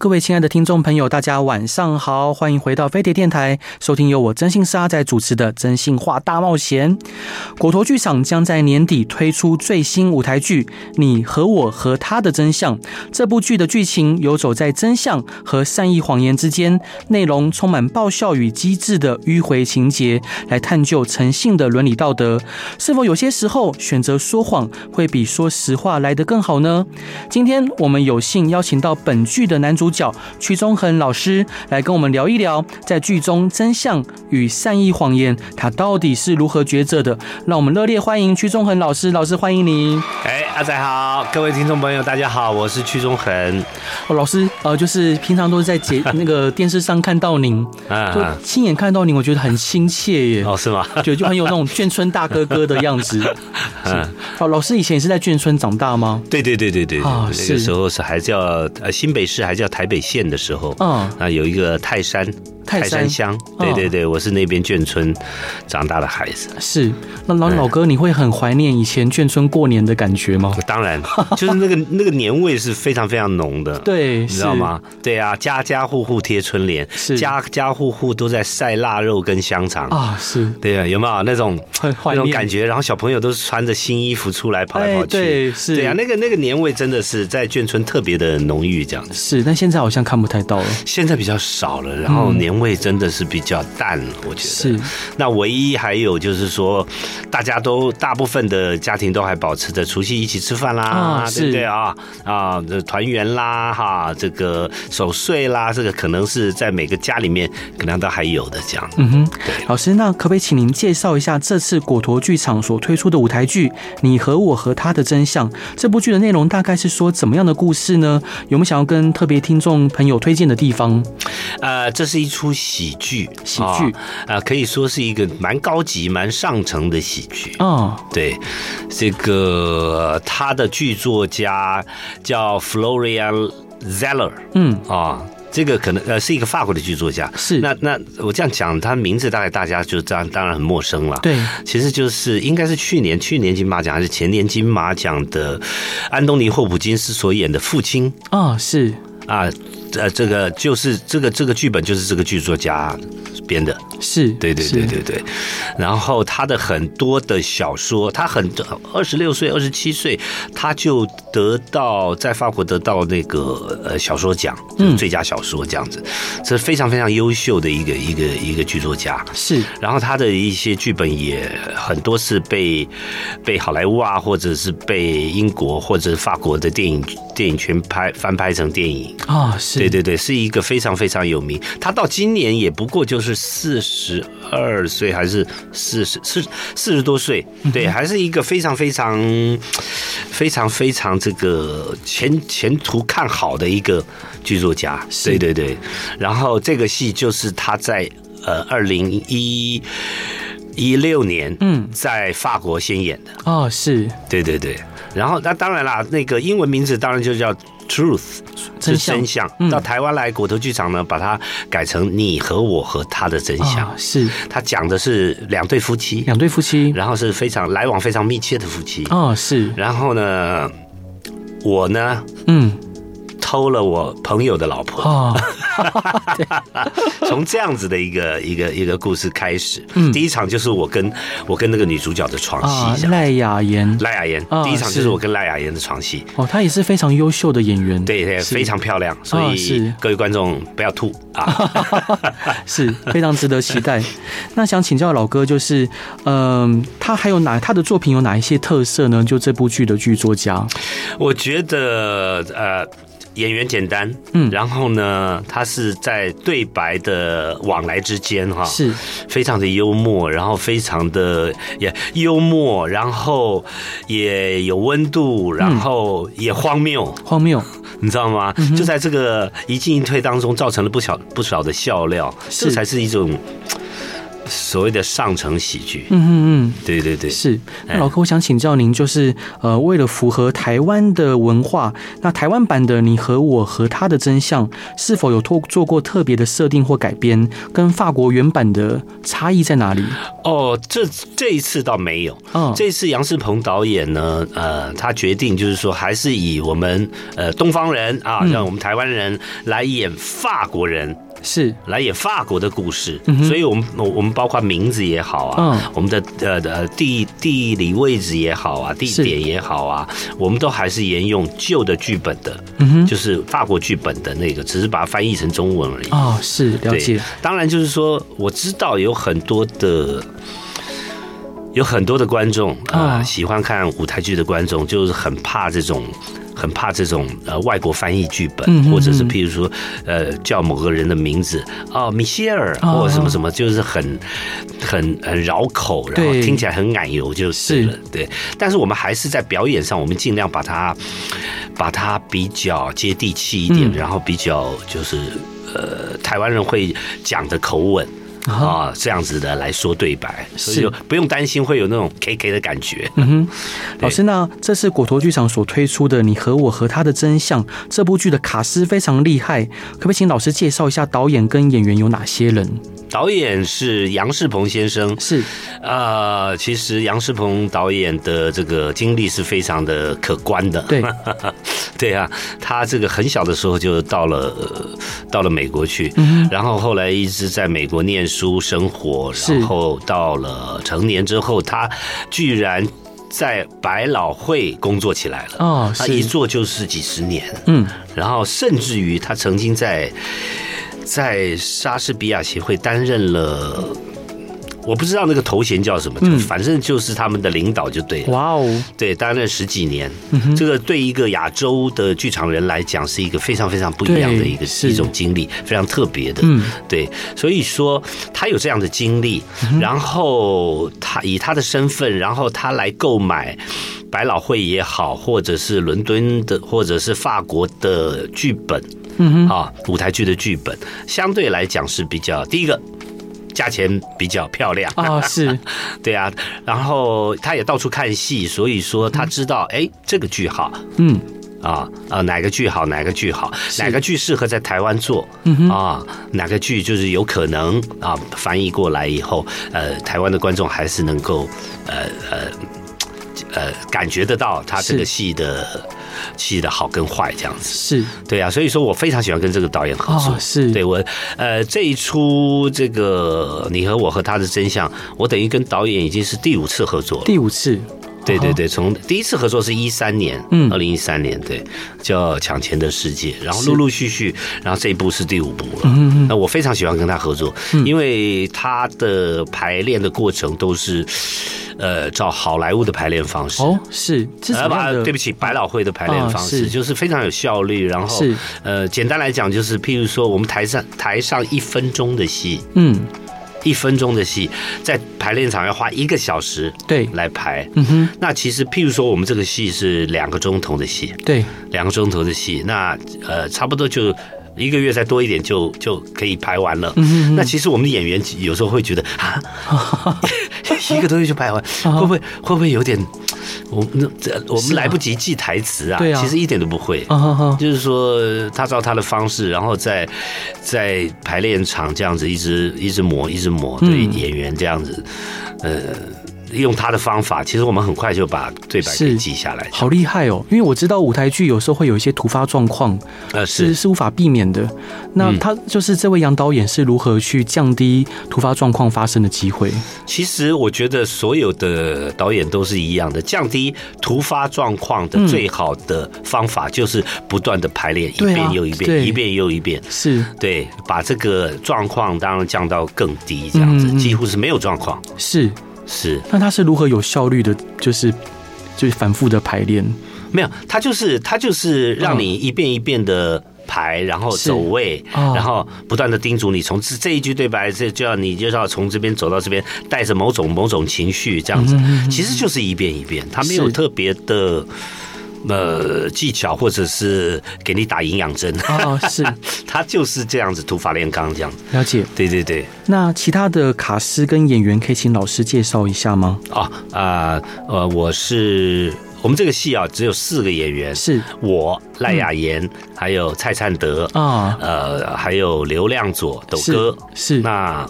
各位亲爱的听众朋友，大家晚上好，欢迎回到飞碟电台，收听由我真心沙在主持的《真心话大冒险》。果陀剧场将在年底推出最新舞台剧《你和我和他的真相》。这部剧的剧情游走在真相和善意谎言之间，内容充满爆笑与机智的迂回情节，来探究诚信的伦理道德。是否有些时候选择说谎会比说实话来得更好呢？今天我们有幸邀请到本剧的。男主角屈中恒老师来跟我们聊一聊，在剧中真相与善意谎言，他到底是如何抉择的？让我们热烈欢迎屈中恒老师，老师欢迎您。哎，阿仔好，各位听众朋友，大家好，我是屈中恒。哦，老师，呃，就是平常都是在节那个电视上看到您，就亲眼看到您，我觉得很亲切耶。哦，是吗？就就很有那种眷村大哥哥的样子。是。哦，老师以前也是在眷村长大吗？对对对对对。啊，那个时候是还叫呃新北市。还叫台北县的时候，嗯，啊，有一个泰山。泰山乡，对对对，我是那边眷村长大的孩子。是，那老老哥，你会很怀念以前眷村过年的感觉吗？当然，就是那个那个年味是非常非常浓的。对，你知道吗？对啊，家家户户贴春联，是家家户户都在晒腊肉跟香肠啊。是，对啊，有没有那种那种感觉？然后小朋友都是穿着新衣服出来跑来跑去。对，是，对啊，那个那个年味真的是在眷村特别的浓郁，这样子。是，但现在好像看不太到了。现在比较少了，然后年。味真的是比较淡，我觉得是。那唯一还有就是说，大家都大部分的家庭都还保持着除夕一起吃饭啦，对不对啊？啊，这团圆啦，哈，这个守岁啦，这个可能是在每个家里面可能都还有的这样。嗯哼，对。老师，那可不可以请您介绍一下这次果陀剧场所推出的舞台剧《你和我和他的真相》？这部剧的内容大概是说怎么样的故事呢？有没有想要跟特别听众朋友推荐的地方？呃，这是一出。喜剧，喜剧啊，可以说是一个蛮高级、蛮上乘的喜剧。嗯，对，这个他的剧作家叫 Florian Zeller。嗯啊，这个可能呃是一个法国的剧作家。是，那那我这样讲，他名字大概大家就这样，当然很陌生了。对，其实就是应该是去年去年金马奖还是前年金马奖的安东尼·霍普金斯所演的父亲。啊，是啊。呃，这个就是这个这个剧本就是这个剧作家编的，是对对对对对。然后他的很多的小说，他很二十六岁、二十七岁，他就得到在法国得到那个呃小说奖，嗯，最佳小说这样子，这是非常非常优秀的一个一个一个剧作家。是，然后他的一些剧本也很多是被被好莱坞啊，或者是被英国或者法国的电影电影圈拍翻拍成电影啊，是。对对对，是一个非常非常有名。他到今年也不过就是四十二岁，还是四十四四十多岁？对，还是一个非常非常非常非常这个前前途看好的一个剧作家。对对对，然后这个戏就是他在呃二零一一六年嗯在法国先演的哦，是对对对。然后那当然啦，那个英文名字当然就叫。Truth 是真相，到台湾来骨头剧场呢，把它改成你和我和他的真相。是，他讲的是两对夫妻，两对夫妻，然后是非常来往非常密切的夫妻。哦，是。然后呢，我呢，嗯。偷了我朋友的老婆，哦，从这样子的一个一个一个故事开始，嗯，第一场就是我跟我跟那个女主角的床戏，赖雅妍，赖雅妍，第一场就是。我跟赖雅妍的床戏，哦，她也是非常优秀的演员，对对，非常漂亮，所以各位观众不要吐。啊，是非常值得期待。那想请教老哥，就是嗯，他还有哪他的作品有哪一些特色呢？就这部剧的剧作家，我觉得呃。演员简单，嗯，然后呢，他是在对白的往来之间，哈，是。非常的幽默，然后非常的也幽默，然后也有温度，然后也荒谬，荒谬，你知道吗？就在这个一进一退当中，造成了不小不少的笑料，这才是一种。所谓的上层喜剧，嗯嗯嗯，对对对，是。那老哥，我想请教您，就是呃，为了符合台湾的文化，那台湾版的《你和我和他的真相》是否有做做过特别的设定或改编？跟法国原版的差异在哪里？哦，这这一次倒没有。哦，这一次杨世鹏导演呢，呃，他决定就是说，还是以我们呃东方人啊，让我们台湾人来演法国人。是来演法国的故事，嗯、所以我们我们包括名字也好啊，嗯、我们的呃呃地地理位置也好啊，地点也好啊，我们都还是沿用旧的剧本的，嗯哼，就是法国剧本的那个，只是把它翻译成中文而已。哦，是了解。当然，就是说我知道有很多的有很多的观众啊、呃，喜欢看舞台剧的观众，就是很怕这种。很怕这种呃外国翻译剧本，嗯、哼哼或者是譬如说呃叫某个人的名字哦，米歇尔或者什么什么，就是很很很绕口，然后听起来很奶油就是了。对，但是我们还是在表演上，我们尽量把它把它比较接地气一点，嗯、然后比较就是呃台湾人会讲的口吻。啊，这样子的来说对白，所以就不用担心会有那种 K K 的感觉。嗯哼，老师，那这是果陀剧场所推出的《你和我和他的真相》这部剧的卡司非常厉害，可不可以请老师介绍一下导演跟演员有哪些人？导演是杨世鹏先生，是。呃，其实杨世鹏导演的这个经历是非常的可观的。对，对啊，他这个很小的时候就到了到了美国去，嗯、然后后来一直在美国念书生活，然后到了成年之后，他居然在百老汇工作起来了。哦，他一做就是几十年。嗯，然后甚至于他曾经在。在莎士比亚协会担任了，我不知道那个头衔叫什么，就反正就是他们的领导就对了。哇哦，对，担任十几年，这个对一个亚洲的剧场人来讲是一个非常非常不一样的一个一种经历，非常特别的。嗯，对，所以说他有这样的经历，然后他以他的身份，然后他来购买百老汇也好，或者是伦敦的，或者是法国的剧本。嗯哼，啊，舞台剧的剧本相对来讲是比较第一个，价钱比较漂亮。啊，是，对啊，然后他也到处看戏，所以说他知道，哎，这个剧好，嗯，啊啊，哪个剧好，哪个剧好，哪个剧适合在台湾做，嗯哼，啊，哪个剧就是有可能啊，翻译过来以后，呃，台湾的观众还是能够，呃呃呃，感觉得到他这个戏的。戏的好跟坏这样子是对啊，所以说我非常喜欢跟这个导演合作。是对我呃这一出这个你和我和他的真相，我等于跟导演已经是第五次合作了。第五次，对对对，从第一次合作是一三年，嗯，二零一三年，对，叫《抢钱的世界》，然后陆陆续续，然后这一部是第五部了。嗯嗯，那我非常喜欢跟他合作，因为他的排练的过程都是。呃，照好莱坞的排练方式。哦，是，呃，对不起，百老汇的排练方式就是非常有效率。然后，是。呃，简单来讲，就是譬如说，我们台上台上一分钟的戏，嗯，一分钟的戏，在排练场要花一个小时对来排。嗯哼，那其实譬如说，我们这个戏是两个钟头的戏，对，两个钟头的戏，那呃，差不多就。一个月再多一点就就可以排完了。那其实我们的演员有时候会觉得啊，一个多月就排完，会不会会不会有点？我们这我们来不及记台词啊？对啊，其实一点都不会。就是说他照他的方式，然后在在排练场这样子一直一直磨，一直磨，对演员这样子，呃。用他的方法，其实我们很快就把对白给记下来，好厉害哦！因为我知道舞台剧有时候会有一些突发状况，呃，是是无法避免的。那他就是这位杨导演是如何去降低突发状况发生的机会？其实我觉得所有的导演都是一样的，降低突发状况的最好的方法就是不断的排练，一遍又一遍，一遍又一遍，是对，把这个状况当然降到更低，这样子几乎是没有状况，是。是，那他是如何有效率的？就是，就是反复的排练。没有，他就是他就是让你一遍一遍的排，然后走位，哦、然后不断的叮嘱你从这这一句对白，这就要你就要从这边走到这边，带着某种某种情绪这样子，其实就是一遍一遍，他没有特别的。呃，技巧或者是给你打营养针哦，是，他就是这样子土法炼钢这样子。了解，对对对。那其他的卡司跟演员可以请老师介绍一下吗？啊啊呃，我是我们这个戏啊，只有四个演员，是我赖雅妍，嗯、还有蔡灿德啊，呃，还有刘亮佐斗哥是。是那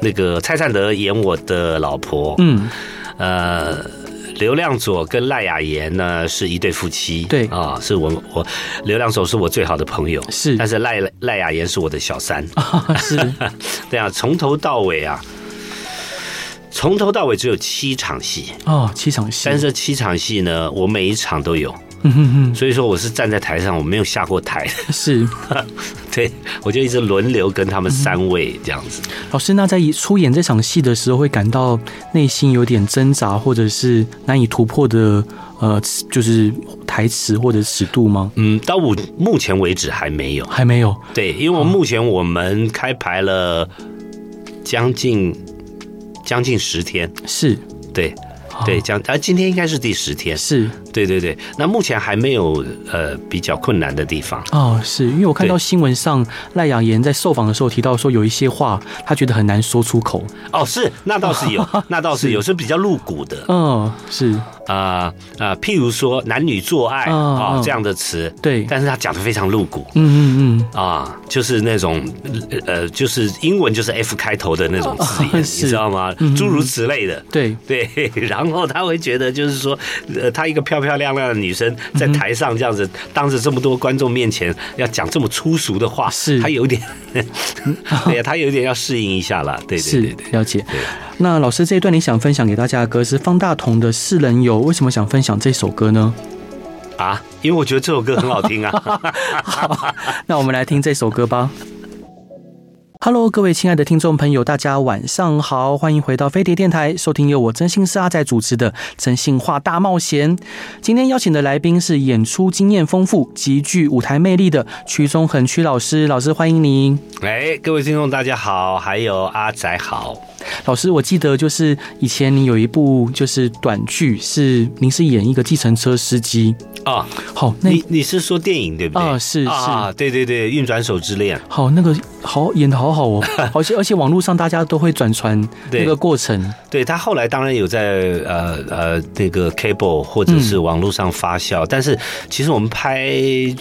那个蔡灿德演我的老婆，嗯，呃。刘亮佐跟赖雅妍呢是一对夫妻，对。啊，是我我刘亮佐是我最好的朋友，是，但是赖赖雅妍是我的小三，是，对啊，从头到尾啊，从头到尾只有七场戏。哦，七场戏，但是这七场戏呢，我每一场都有。嗯哼哼，所以说我是站在台上，我没有下过台，是，对，我就一直轮流跟他们三位这样子。老师，那在出演这场戏的时候，会感到内心有点挣扎，或者是难以突破的，呃，就是台词或者尺度吗？嗯，到我目前为止还没有，还没有。对，因为我目前我们开排了将近将近十天，是对。对，讲啊，今天应该是第十天，是。对对对。那目前还没有呃比较困难的地方。哦，是。因为我看到新闻上赖雅妍在受访的时候提到说有一些话他觉得很难说出口。哦，是。那倒是有，那倒是有，是。比较露骨的，嗯，是。啊啊、呃呃，譬如说男女做爱啊、哦、这样的词，对，但是他讲的非常露骨，嗯嗯嗯。啊，就是那种呃，就是英文就是 F 开头的那种字眼，你知道吗？诸如此类的，对。对，然后。他会觉得，就是说，呃，她一个漂漂亮亮的女生在台上这样子，当着这么多观众面前要讲这么粗俗的话，是。他有点，对呀，他有点要适应一下了。对对对对，了解。那老师这一段你想分享给大家的歌是方大同的《四人有》，为什么想分享这首歌呢？啊，因为我觉得这首歌很好听啊。好，那我们来听这首歌吧。Hello，各位亲爱的听众朋友，大家晚上好，欢迎回到飞碟电台，收听由我真心是阿仔主持的《真心话大冒险》。今天邀请的来宾是演出经验丰富、极具舞台魅力的曲中恒曲老师，老师欢迎您。哎，各位听众大家好，还有阿仔好。老师，我记得就是以前你有一部就是短剧，是您是演一个计程车司机啊。好，那你你是说电影对不对？啊，是是啊，对对对，运转手之恋。好，那个好演的好好哦，而且而且网络上大家都会转传那个过程。对，对他后来当然有在呃呃那个 cable 或者是网络上发酵，嗯，但是其实我们拍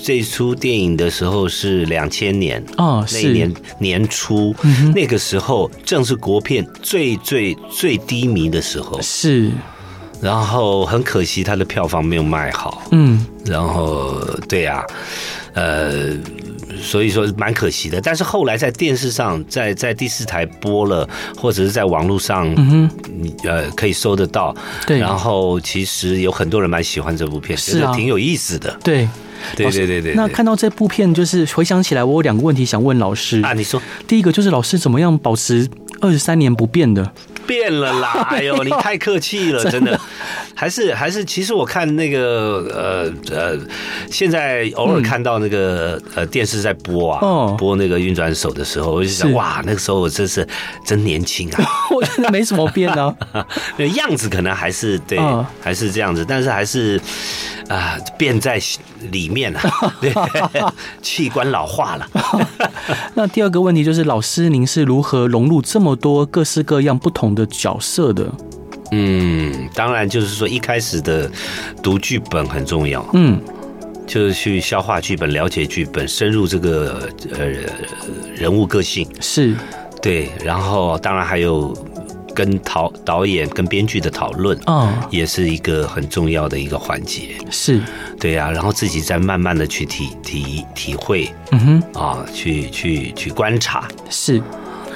这出电影的时候是两千年啊，那一年年初，嗯，那个时候正是国片。最最最低迷的时候。是，然后很可惜他的票房没有卖好，嗯，然后对呀、啊，呃，所以说蛮可惜的。但是后来在电视上，在在第四台播了，或者是在网络上，嗯哼，呃，可以搜得到。对，然后其实有很多人蛮喜欢这部片，是啊挺有意思的。对，对对对对。那看到这部片，就是回想起来，我有两个问题想问老师啊。你说，第一个就是老师怎么样保持二十三年不变的？变了啦！哎呦，你太客气了，真的。还是还是，其实我看那个呃呃，现在偶尔看到那个呃电视在播啊，播那个运转手的时候，我就想哇，那个时候我真是真年轻啊！我觉得没什么变啊，那样子可能还是对，还是这样子，但是还是啊变在里面了，对，器官老化了。那第二个问题就是，老师您是如何融入这么多各式各样不同的角色的？嗯，当然就是说一开始的读剧本很重要，嗯，就是去消化剧本、了解剧本、深入这个呃人物个性，是对，然后当然还有跟导导演跟编剧的讨论，嗯，也是一个很重要的一个环节，是。对呀，然后自己再慢慢的去体体体会，嗯哼，啊，去去去观察，是。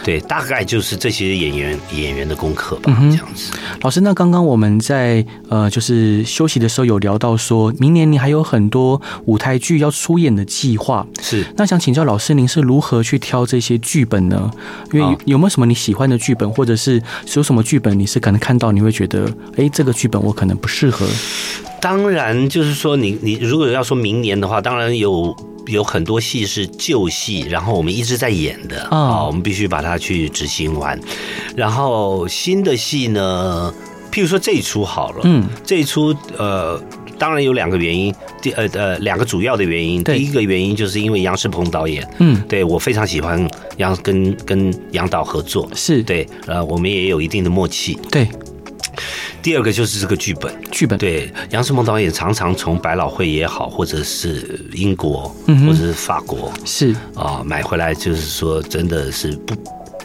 对，大概就是这些演员演员的功课吧，嗯，这样子。老师，那刚刚我们在呃，就是休息的时候有聊到说，明年你还有很多舞台剧要出演的计划。是，那想请教老师，您是如何去挑这些剧本呢？因为有没有什么你喜欢的剧本，或者是有什么剧本你是可能看到你会觉得，哎，这个剧本我可能不适合。当然，就是说你你如果要说明年的话，当然有有很多戏是旧戏，然后我们一直在演的啊、哦，我们必须把它去执行完。然后新的戏呢，譬如说这一出好了，嗯，这一出呃，当然有两个原因，第呃呃两个主要的原因，第一个原因就是因为杨世鹏导演，嗯，对我非常喜欢杨跟跟杨导合作，是。对，呃，我们也有一定的默契，对。第二个就是这个剧本，剧本。对杨世梦导演常常从百老汇也好，或者是英国，嗯，或者是法国，是。啊，买回来就是说真的是不。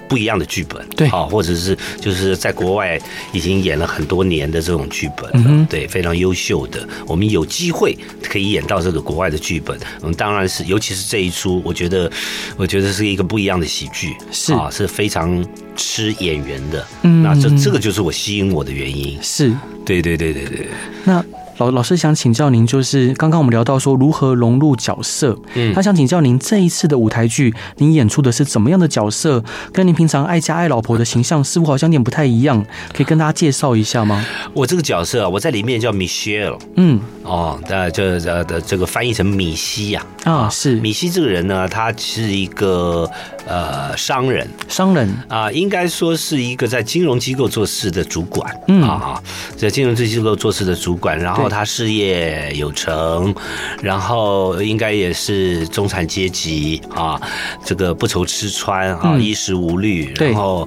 不一样的剧本，对，啊，或者是就是在国外已经演了很多年的这种剧本，嗯，对，非常优秀的。我们有机会可以演到这个国外的剧本，我们，当然是，尤其是这一出，我觉得，我觉得是一个不一样的喜剧，是。啊，是非常吃演员的，嗯，那这这个就是我吸引我的原因，是，对对对对对，那。老老师想请教您，就是刚刚我们聊到说如何融入角色，嗯，他想请教您这一次的舞台剧，您演出的是怎么样的角色？跟您平常爱家爱老婆的形象似乎好像有点不太一样，可以跟大家介绍一下吗？我这个角色啊，我在里面叫 Michelle，嗯，哦，那这呃的这个翻译成米西呀，啊，是。米西这个人呢，他是一个呃商人，商人。啊，应该说是一个在金融机构做事的主管，嗯。啊，在金融机构做事的主管，然后。他事业有成，然后应该也是中产阶级啊，这个不愁吃穿啊，嗯、衣食无虑，然后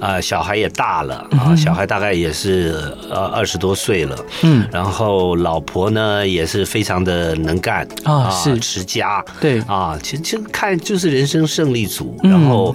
啊、呃，小孩也大了啊，嗯、小孩大概也是呃二十多岁了，嗯，然后老婆呢也是非常的能干啊，是。持家，对。啊，其实其实看就是人生胜利组，嗯、然后。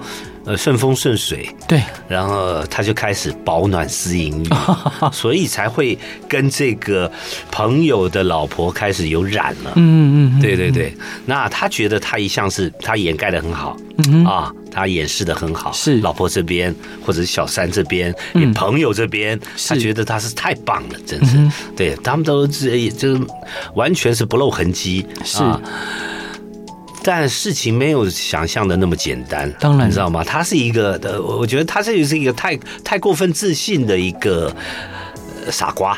呃，顺风顺水，对，然后他就开始保暖思淫欲，所以才会跟这个朋友的老婆开始有染了。嗯嗯，对对对。那他觉得他一向是他掩盖的很好，嗯啊，他掩饰的很好，是老婆这边或者是小三这边，嗯，朋友这边，他觉得他是太棒了，真是，对他们都是就完全是不露痕迹，是。但事情没有想象的那么简单，当然，你知道吗？他是一个的，我觉得他这就是一个太太过分自信的一个傻瓜，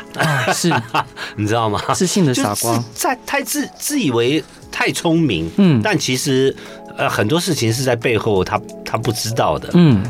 是，你知道吗？自信的傻瓜，在太自自以为太聪明，嗯，但其实呃很多事情是在背后他他不知道的，嗯，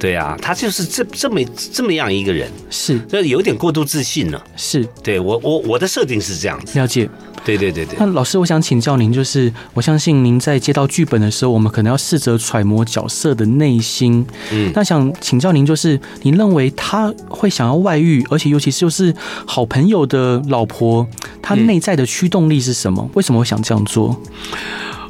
对啊，他就是这这么这么样一个人，是，这有点过度自信了，是，对我我我的设定是这样子，了解。对对对对，那老师，我想请教您，就是我相信您在接到剧本的时候，我们可能要试着揣摩角色的内心。嗯，那想请教您，就是您认为他会想要外遇，而且尤其是就是好朋友的老婆，他内在的驱动力是什么？为什么会想这样做？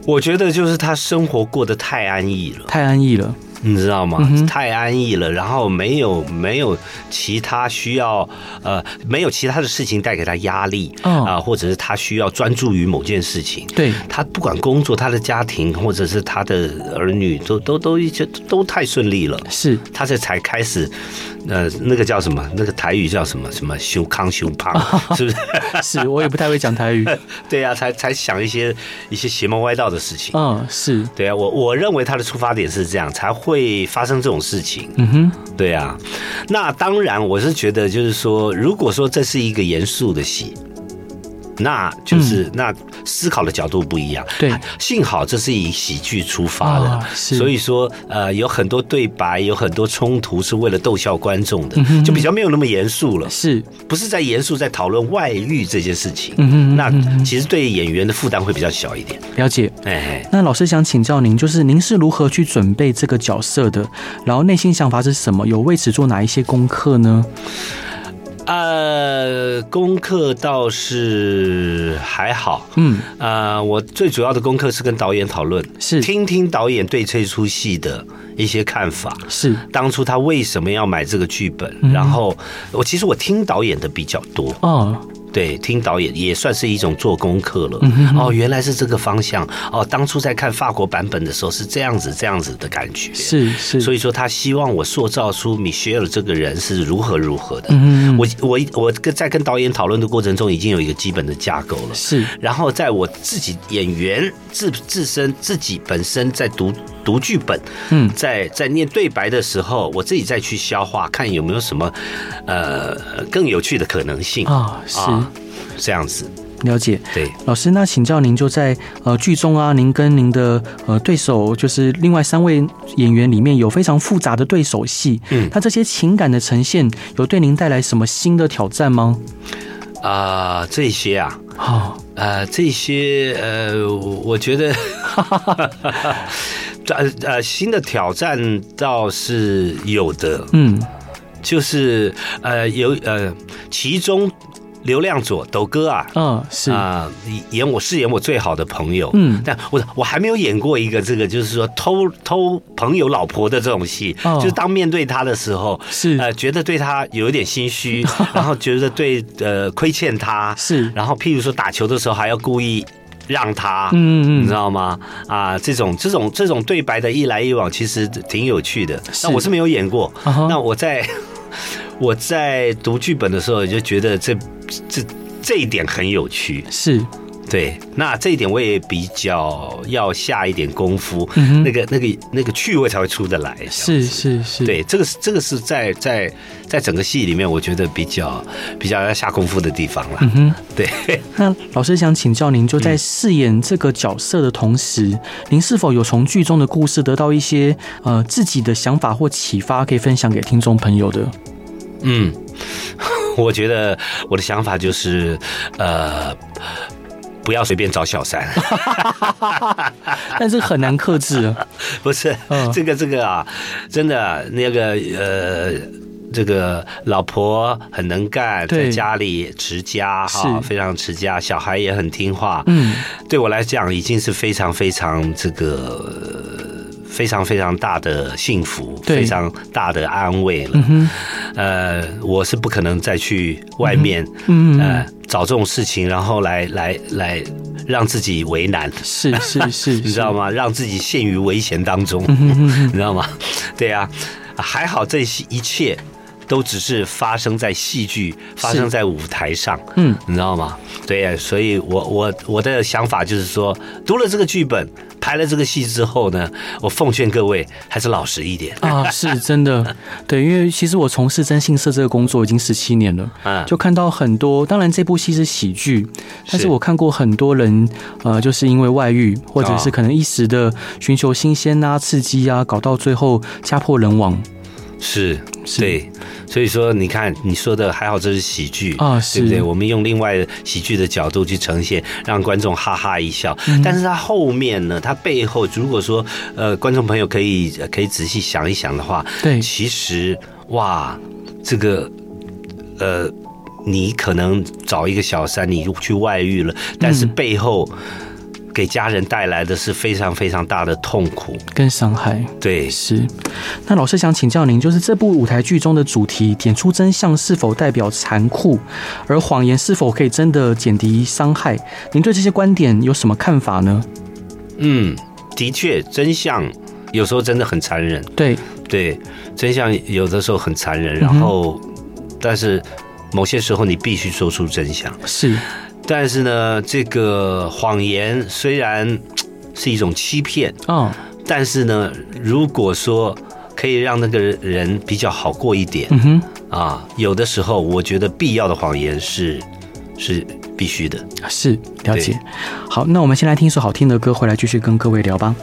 我觉得就是他生活过得太安逸了，太安逸了。你知道吗？嗯、太安逸了，然后没有没有其他需要呃，没有其他的事情带给他压力啊、哦呃，或者是他需要专注于某件事情。对，他不管工作、他的家庭，或者是他的儿女，都都都一切都太顺利了。是，他这才开始呃，那个叫什么？那个台语叫什么？什么修康修胖？哦、是不是？是我也不太会讲台语。对呀、啊，才才想一些一些邪门歪道的事情。嗯、哦，是对啊，我我认为他的出发点是这样，才会。会发生这种事情，嗯哼，对啊，那当然，我是觉得，就是说，如果说这是一个严肃的戏。那就是、嗯、那思考的角度不一样，对，幸好这是以喜剧出发的，哦、所以说呃有很多对白，有很多冲突是为了逗笑观众的，嗯、就比较没有那么严肃了，是不是在严肃在讨论外遇这件事情？那其实对演员的负担会比较小一点。了解，哎，那老师想请教您，就是您是如何去准备这个角色的？然后内心想法是什么？有为此做哪一些功课呢？呃，功课倒是还好，嗯，呃，我最主要的功课是跟导演讨论，是。听听导演对这出戏的一些看法，是。当初他为什么要买这个剧本，嗯、然后我其实我听导演的比较多，哦。对，听导演也算是一种做功课了。哦，原来是这个方向。哦，当初在看法国版本的时候是这样子，这样子的感觉。是是，所以说他希望我塑造出米歇尔这个人是如何如何的。嗯，我我我跟在跟导演讨论的过程中，已经有一个基本的架构了。是，然后在我自己演员自自身自己本身在读读剧本，嗯，在在念对白的时候，我自己再去消化，看有没有什么呃更有趣的可能性啊。是。这样子。了解，对，老师，那请教您就在呃剧中啊，您跟您的呃对手，就是另外三位演员里面有非常复杂的对手戏，嗯，那这些情感的呈现有对您带来什么新的挑战吗？啊、呃，这些啊，好，呃，这些呃，我觉得，呃呃，新的挑战倒是有的，嗯，就是呃有呃其中。刘亮佐，斗哥啊，嗯，是。啊，演我饰演我最好的朋友，嗯，但我我还没有演过一个这个，就是说偷偷朋友老婆的这种戏，哦，就是当面对他的时候，是。呃，觉得对他有一点心虚，然后觉得对呃亏欠他，是，然后譬如说打球的时候还要故意让他，嗯嗯，你知道吗？啊，这种这种这种对白的一来一往，其实挺有趣的。那我是没有演过，那我在。我在读剧本的时候，就觉得这这这一点很有趣，是对。那这一点我也比较要下一点功夫，嗯、那个那个那个趣味才会出得来。是是是，对，这个是这个是在在在整个戏里面，我觉得比较比较要下功夫的地方了。嗯哼，对。那老师想请教您，就在饰演这个角色的同时，嗯、您是否有从剧中的故事得到一些呃自己的想法或启发，可以分享给听众朋友的？嗯，我觉得我的想法就是，呃，不要随便找小三，但是很难克制。不是，这个这个啊，真的那个呃，这个老婆很能干，在家里持家哈，非常持家，小孩也很听话。嗯，对我来讲已经是非常非常这个。非常非常大的幸福，非常大的安慰了。嗯、呃，我是不可能再去外面，嗯，呃，找这种事情，然后来来来让自己为难。是是是，是，你知道吗？让自己陷于危险当中，你知道吗？对呀、啊，还好这些一切都只是发生在戏剧，发生在舞台上。嗯，你知道吗？对呀、啊，所以我我我的想法就是说，读了这个剧本。拍了这个戏之后呢，我奉劝各位还是老实一点啊，是真的，对，因为其实我从事征信社这个工作已经十七年了，嗯，就看到很多，当然这部戏是喜剧，但是我看过很多人，呃，就是因为外遇，或者是可能一时的寻求新鲜啊、刺激啊，搞到最后家破人亡。是，对，所以说你看你说的还好，这是喜剧啊，对不对？我们用另外喜剧的角度去呈现，让观众哈哈一笑。嗯、但是它后面呢，它背后如果说呃，观众朋友可以可以仔细想一想的话，对，其实哇，这个呃，你可能找一个小三，你去外遇了，但是背后。嗯给家人带来的是非常非常大的痛苦跟伤害。对，是。那老师想请教您，就是这部舞台剧中的主题“点出真相”是否代表残酷，而谎言是否可以真的减低伤害？您对这些观点有什么看法呢？嗯，的确，真相有时候真的很残忍。对，对，真相有的时候很残忍。然后，嗯、但是某些时候你必须说出真相。是。但是呢，这个谎言虽然是一种欺骗，嗯，但是呢，如果说可以让那个人比较好过一点，嗯哼，啊，有的时候我觉得必要的谎言是是必须的，是了解。好，那我们先来听一首好听的歌，回来继续跟各位聊吧。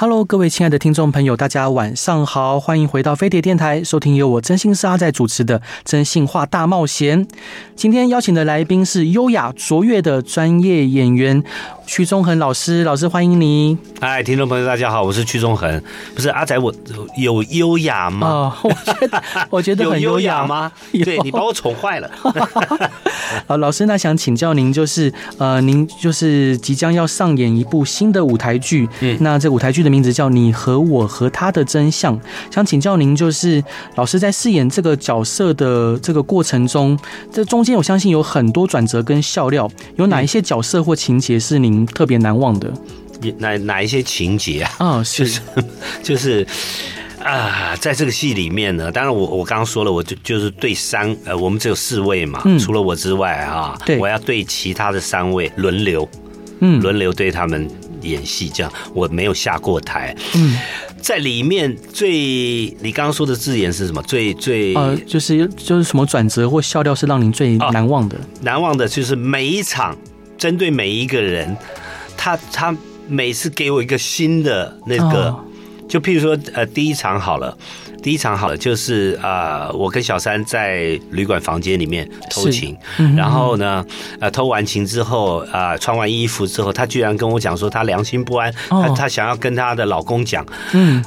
Hello，各位亲爱的听众朋友，大家晚上好，欢迎回到飞碟电台，收听由我真心是阿仔主持的《真性话大冒险》。今天邀请的来宾是优雅卓越的专业演员。屈中恒老师，老师欢迎你。嗨，听众朋友，大家好，我是屈中恒。不是阿仔，我有优雅吗？哦，我觉得 我觉得很优雅，有优雅吗？对，你把我宠坏了。啊，老师，那想请教您，就是呃，您就是即将要上演一部新的舞台剧，嗯，那这舞台剧的名字叫《你和我和他的真相》。想请教您，就是老师在饰演这个角色的这个过程中，这中间我相信有很多转折跟笑料，有哪一些角色或情节是您特别难忘的？哪哪一些情节啊？啊、哦，就是就是啊，在这个戏里面呢，当然我我刚刚说了，我就就是对三呃，我们只有四位嘛，嗯、除了我之外啊，对，我要对其他的三位轮流，嗯，轮流对他们演戏，这样我没有下过台，嗯，在里面最你刚刚说的字眼是什么？最最呃，就是就是什么转折或笑料是让您最难忘的？哦、难忘的就是每一场针对每一个人，他他每次给我一个新的那个，哦、就譬如说呃，第一场好了。第一场好了，就是啊、呃，我跟小三在旅馆房间里面偷情，嗯、然后呢，呃，偷完情之后啊、呃，穿完衣服之后，她居然跟我讲说她良心不安，她她、哦想要跟她的老公讲，嗯。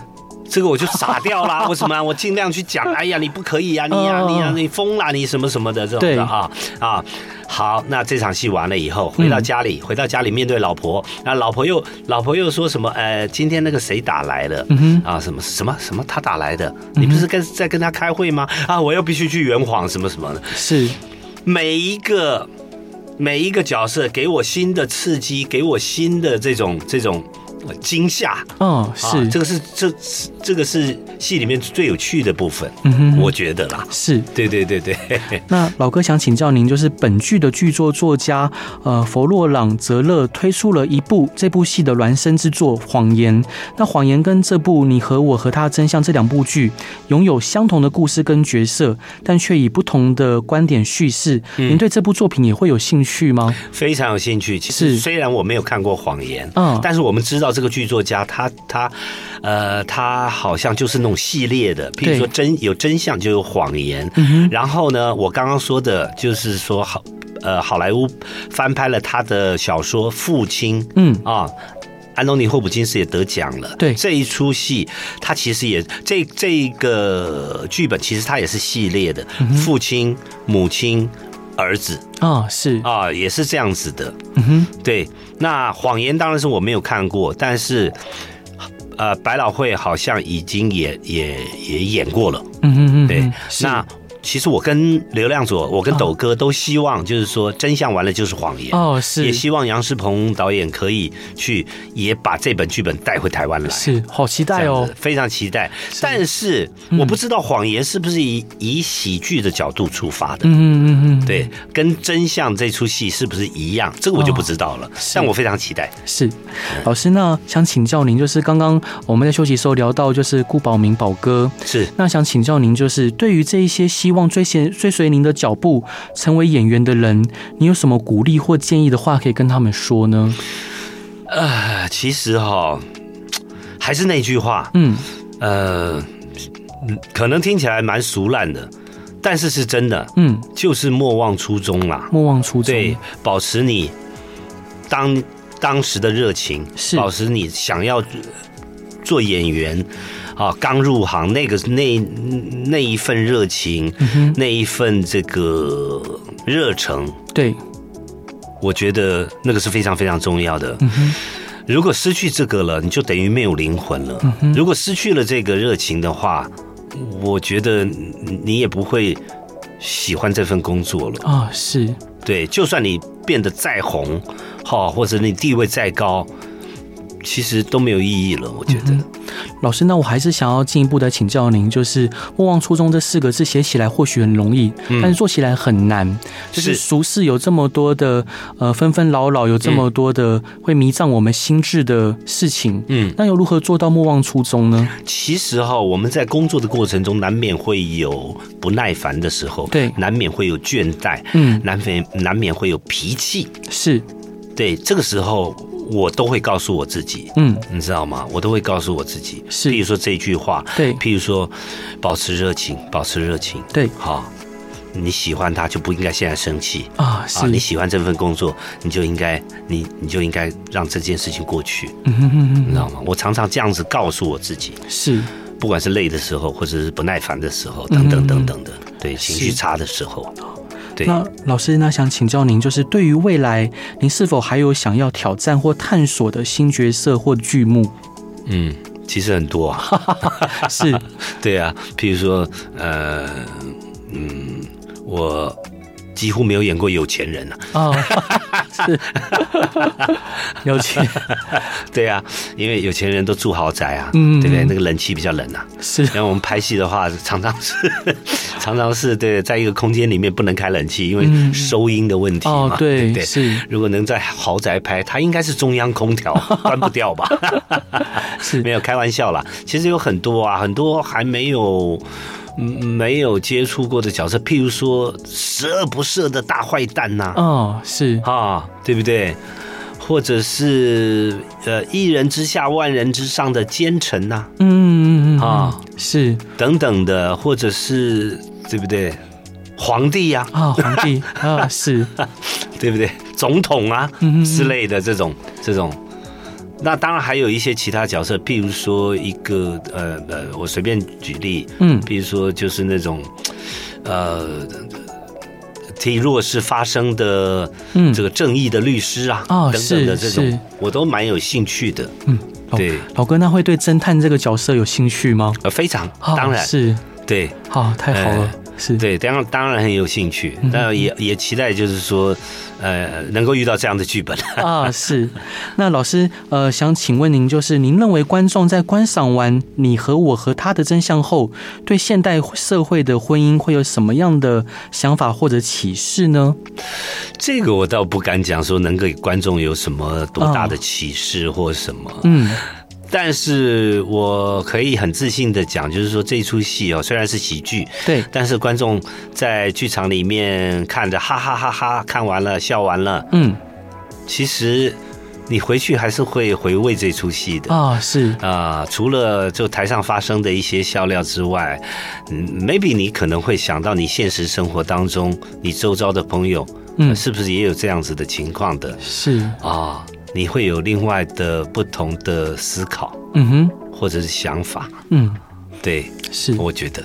这个我就傻掉啦，为什么？我尽量去讲。哎呀，你不可以呀，你呀，你呀，你疯了，你什么什么的这种的啊啊。好，那这场戏完了以后，回到家里，回到家里面对老婆，那老婆又老婆又说什么？呃，今天那个谁打来了？啊，什么什么什么他打来的？你不是跟在跟他开会吗？啊，我又必须去圆谎什么什么的。是每一个每一个角色给我新的刺激，给我新的这种这种。惊吓，嗯，是、啊、这个是这这个是戏里面最有趣的部分，嗯哼，我觉得啦，是对对对对。那老哥想请教您，就是本剧的剧作作家，呃，佛洛朗泽勒推出了一部这部戏的孪生之作《谎言》。那《谎言》跟这部《你和我和他真相》这两部剧拥有相同的故事跟角色，但却以不同的观点叙事。您对这部作品也会有兴趣吗？非常有兴趣。其实虽然我没有看过《谎言》，嗯，但是我们知道。这个剧作家，他他，呃，他好像就是那种系列的，比如说真有真相就有谎言，嗯、然后呢，我刚刚说的就是说好，呃，好莱坞翻拍了他的小说《父亲》，嗯啊，安东尼霍普金斯也得奖了。对，这一出戏，他其实也这这个剧本其实他也是系列的，嗯、父亲、母亲。儿子啊、哦，是啊，也是这样子的。嗯哼，对。那谎言当然是我没有看过，但是呃，百老汇好像已经也也也演过了。嗯哼嗯，对。那。其实我跟刘亮佐，我跟斗哥都希望，就是说真相完了就是谎言。哦，是。也希望杨世鹏导演可以去也把这本剧本带回台湾来，是好期待哦，非常期待。但是我不知道谎言是不是以以喜剧的角度出发的，嗯嗯嗯，对，跟真相这出戏是不是一样，这个我就不知道了。但我非常期待。是。老师，那想请教您，就是刚刚我们在休息时候聊到，就是顾宝明宝哥，是。那想请教您，就是对于这一些希望追随追随您的脚步成为演员的人，你有什么鼓励或建议的话可以跟他们说呢？呃，其实哈，还是那句话，嗯，呃，可能听起来蛮俗烂的，但是是真的，嗯，就是莫忘初衷啦，莫忘初衷，对，保持你当当时的热情，是保持你想要做演员。啊，刚入行那个那那一份热情，嗯、那一份这个热诚，对，我觉得那个是非常非常重要的。嗯、哼如果失去这个了，你就等于没有灵魂了。嗯、如果失去了这个热情的话，我觉得你也不会喜欢这份工作了。啊、哦，是对，就算你变得再红，好，或者你地位再高。其实都没有意义了，我觉得。嗯、老师，那我还是想要进一步的请教您，就是“莫忘初衷”这四个字写起来或许很容易，嗯、但是做起来很难。就是俗世有这么多的呃纷纷扰扰，有这么多的会迷障我们心智的事情，嗯，那又如何做到莫忘初衷呢？其实哈，我们在工作的过程中，难免会有不耐烦的时候，对，难免会有倦怠，嗯，难免难免会有脾气，是对，这个时候。我都会告诉我自己，嗯，你知道吗？我都会告诉我自己，是，譬如说这句话，对，譬如说，保持热情，保持热情，对，好，你喜欢他就不应该现在生气啊，是，你喜欢这份工作，你就应该，你你就应该让这件事情过去，嗯哼哼哼，你知道吗？我常常这样子告诉我自己，是，不管是累的时候，或者是不耐烦的时候，等等等等的，对，情绪差的时候。对那老师，那想请教您，就是对于未来，您是否还有想要挑战或探索的新角色或剧目？嗯，其实很多啊，是，对啊，譬如说，呃，嗯，我。几乎没有演过有钱人啊。哦，是 有钱，对啊，因为有钱人都住豪宅啊，嗯，对不对？那个冷气比较冷啊。是，然后我们拍戏的话，常常是 常常是对，在一个空间里面不能开冷气，因为收音的问题嘛。哦，对对。是，如果能在豪宅拍，它应该是中央空调，关不掉吧？是，没有开玩笑啦。其实有很多啊，很多还没有。没有接触过的角色，譬如说十恶不赦的大坏蛋呐、啊，哦，是啊，对不对？或者是呃，一人之下万人之上的奸臣呐、啊，嗯嗯嗯啊，是等等的，或者是对不对？皇帝呀，啊，皇帝啊，是，对不对？总统啊之类的这种这种。那当然还有一些其他角色，譬如说一个呃呃，我随便举例，嗯，比如说就是那种呃替弱势发声的，嗯，这个正义的律师啊，哦，等等的这种，我都蛮有兴趣的。嗯，对，老哥，那会对侦探这个角色有兴趣吗？呃，非常，当然。是，对，好，太好了。是对，当然当然很有兴趣，但也也期待，就是说，呃，能够遇到这样的剧本 啊。是，那老师，呃，想请问您，就是您认为观众在观赏完《你和我和他的真相》后，对现代社会的婚姻会有什么样的想法或者启示呢？这个我倒不敢讲，说能给观众有什么多大的启示或什么。嗯。但是我可以很自信的讲，就是说这出戏哦，虽然是喜剧，对，但是观众在剧场里面看着哈哈哈哈，看完了笑完了，嗯，其实你回去还是会回味这出戏的。啊，是。啊，除了就台上发生的一些笑料之外，嗯，maybe 你可能会想到你现实生活当中你周遭的朋友，嗯，是不是也有这样子的情况的？是。啊。你会有另外的不同的思考，嗯哼，或者是想法，嗯，对，是，我觉得。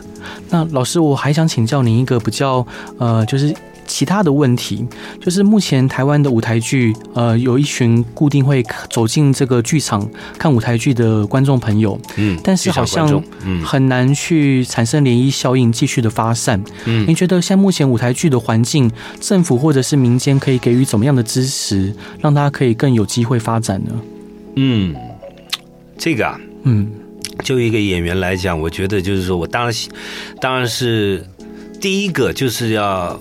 那老师，我还想请教您一个比较，呃，就是。其他的问题就是，目前台湾的舞台剧，呃，有一群固定会走进这个剧场看舞台剧的观众朋友，嗯，但是好像很难去产生涟漪效应，继续的发散。嗯，您觉得像目前舞台剧的环境，政府或者是民间可以给予怎么样的支持，让它可以更有机会发展呢？嗯，这个啊，嗯，就一个演员来讲，我觉得就是说我当然，当然是第一个就是要。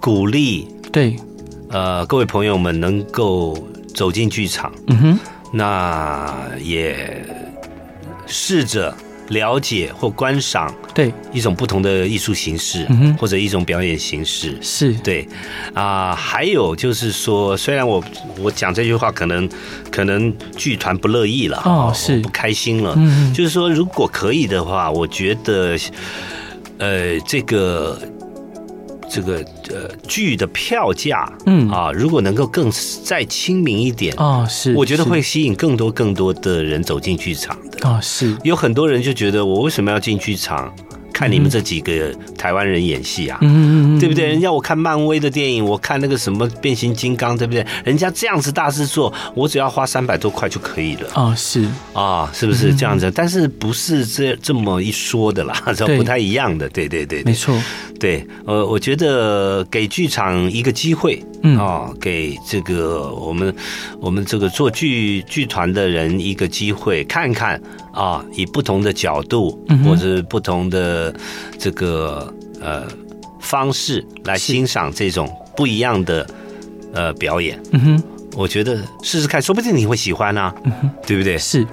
鼓励对，呃，各位朋友们能够走进剧场，嗯哼，那也试着了解或观赏对。一种不同的艺术形式，嗯哼，或者一种表演形式，是。对啊，呃，还有就是说，虽然我我讲这句话可能可能剧团不乐意了，哦，是不开心了，嗯，就是说如果可以的话，我觉得，呃，这个。这个呃剧的票价，嗯。啊，如果能够更再亲民一点啊，是，我觉得会吸引更多更多的人走进剧场的。啊，是，有很多人就觉得我为什么要进剧场？看你们这几个台湾人演戏啊，嗯对不对？人家我看漫威的电影，我看那个什么变形金刚，对不对？人家这样子大制作，我只要花三百多块就可以了。啊，是。啊，是不是这样子？但是不是这这么一说的啦？这不太一样的，对对对，没错，对，呃，我觉得给剧场一个机会，嗯。啊，给这个我们我们这个做剧剧团的人一个机会，看看啊，以不同的角度或者不同的。这个呃方式来欣赏这种不一样的呃表演，嗯哼，我觉得试试看，说不定你会喜欢啊，嗯哼，对不对？是。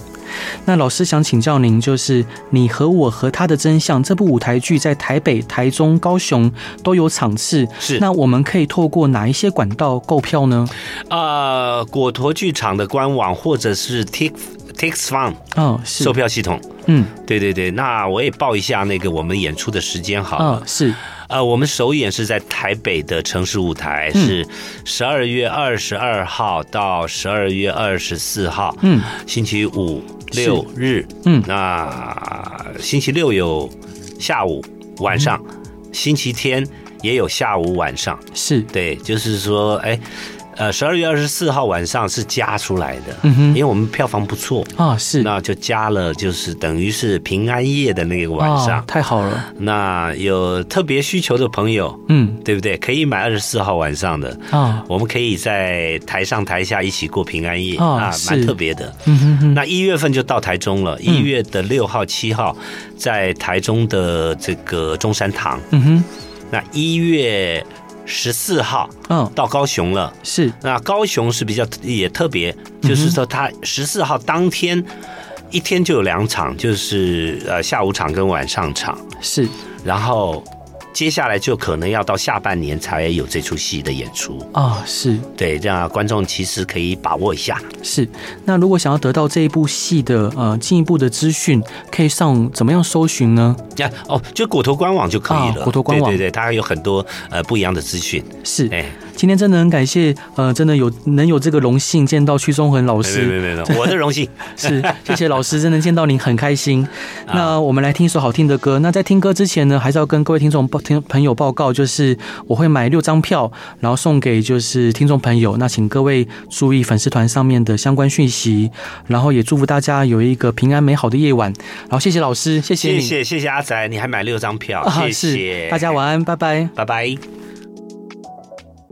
那老师想请教您，就是你和我和他的真相这部舞台剧在台北、台中、高雄都有场次，是。那我们可以透过哪一些管道购票呢？呃，果陀剧场的官网或者是 Tix Fun 哦，是。售票系统。嗯，对对对，那我也报一下那个我们演出的时间好了。哦、是，呃，我们首演是在台北的城市舞台，嗯、是十二月二十二号到十二月二十四号，嗯，星期五六日，嗯，那星期六有下午晚上，嗯、星期天也有下午晚上，是。对，就是说，哎。呃，十二月二十四号晚上是加出来的，嗯哼，因为我们票房不错啊，是，那就加了，就是等于是平安夜的那个晚上，太好了。那有特别需求的朋友，嗯，对不对？可以买二十四号晚上的啊，我们可以在台上台下一起过平安夜啊，蛮特别的。嗯哼哼。那一月份就到台中了，一月的六号、七号在台中的这个中山堂，嗯哼。那一月。十四号，嗯，到高雄了。是，那高雄是比较也特别，就是说他十四号当天一天就有两场，就是呃下午场跟晚上场。是，然后。接下来就可能要到下半年才有这出戏的演出啊、哦，是对，这样观众其实可以把握一下。是，那如果想要得到这一部戏的呃进一步的资讯，可以上怎么样搜寻呢？呀，哦，就果头官网就可以了。果头官网，对对对，它有很多呃不一样的资讯。是，哎。今天真的很感谢，呃，真的有能有这个荣幸见到屈中恒老师，没没没，我的荣幸是，谢谢老师，真的见到您很开心。那我们来听一首好听的歌。那在听歌之前呢，还是要跟各位听众报听朋友报告，就是我会买六张票，然后送给就是听众朋友。那请各位注意粉丝团上面的相关讯息，然后也祝福大家有一个平安美好的夜晚。然后谢谢老师，谢谢你，谢谢谢谢阿仔，你还买六张票，谢谢，大家晚安，拜拜，拜拜。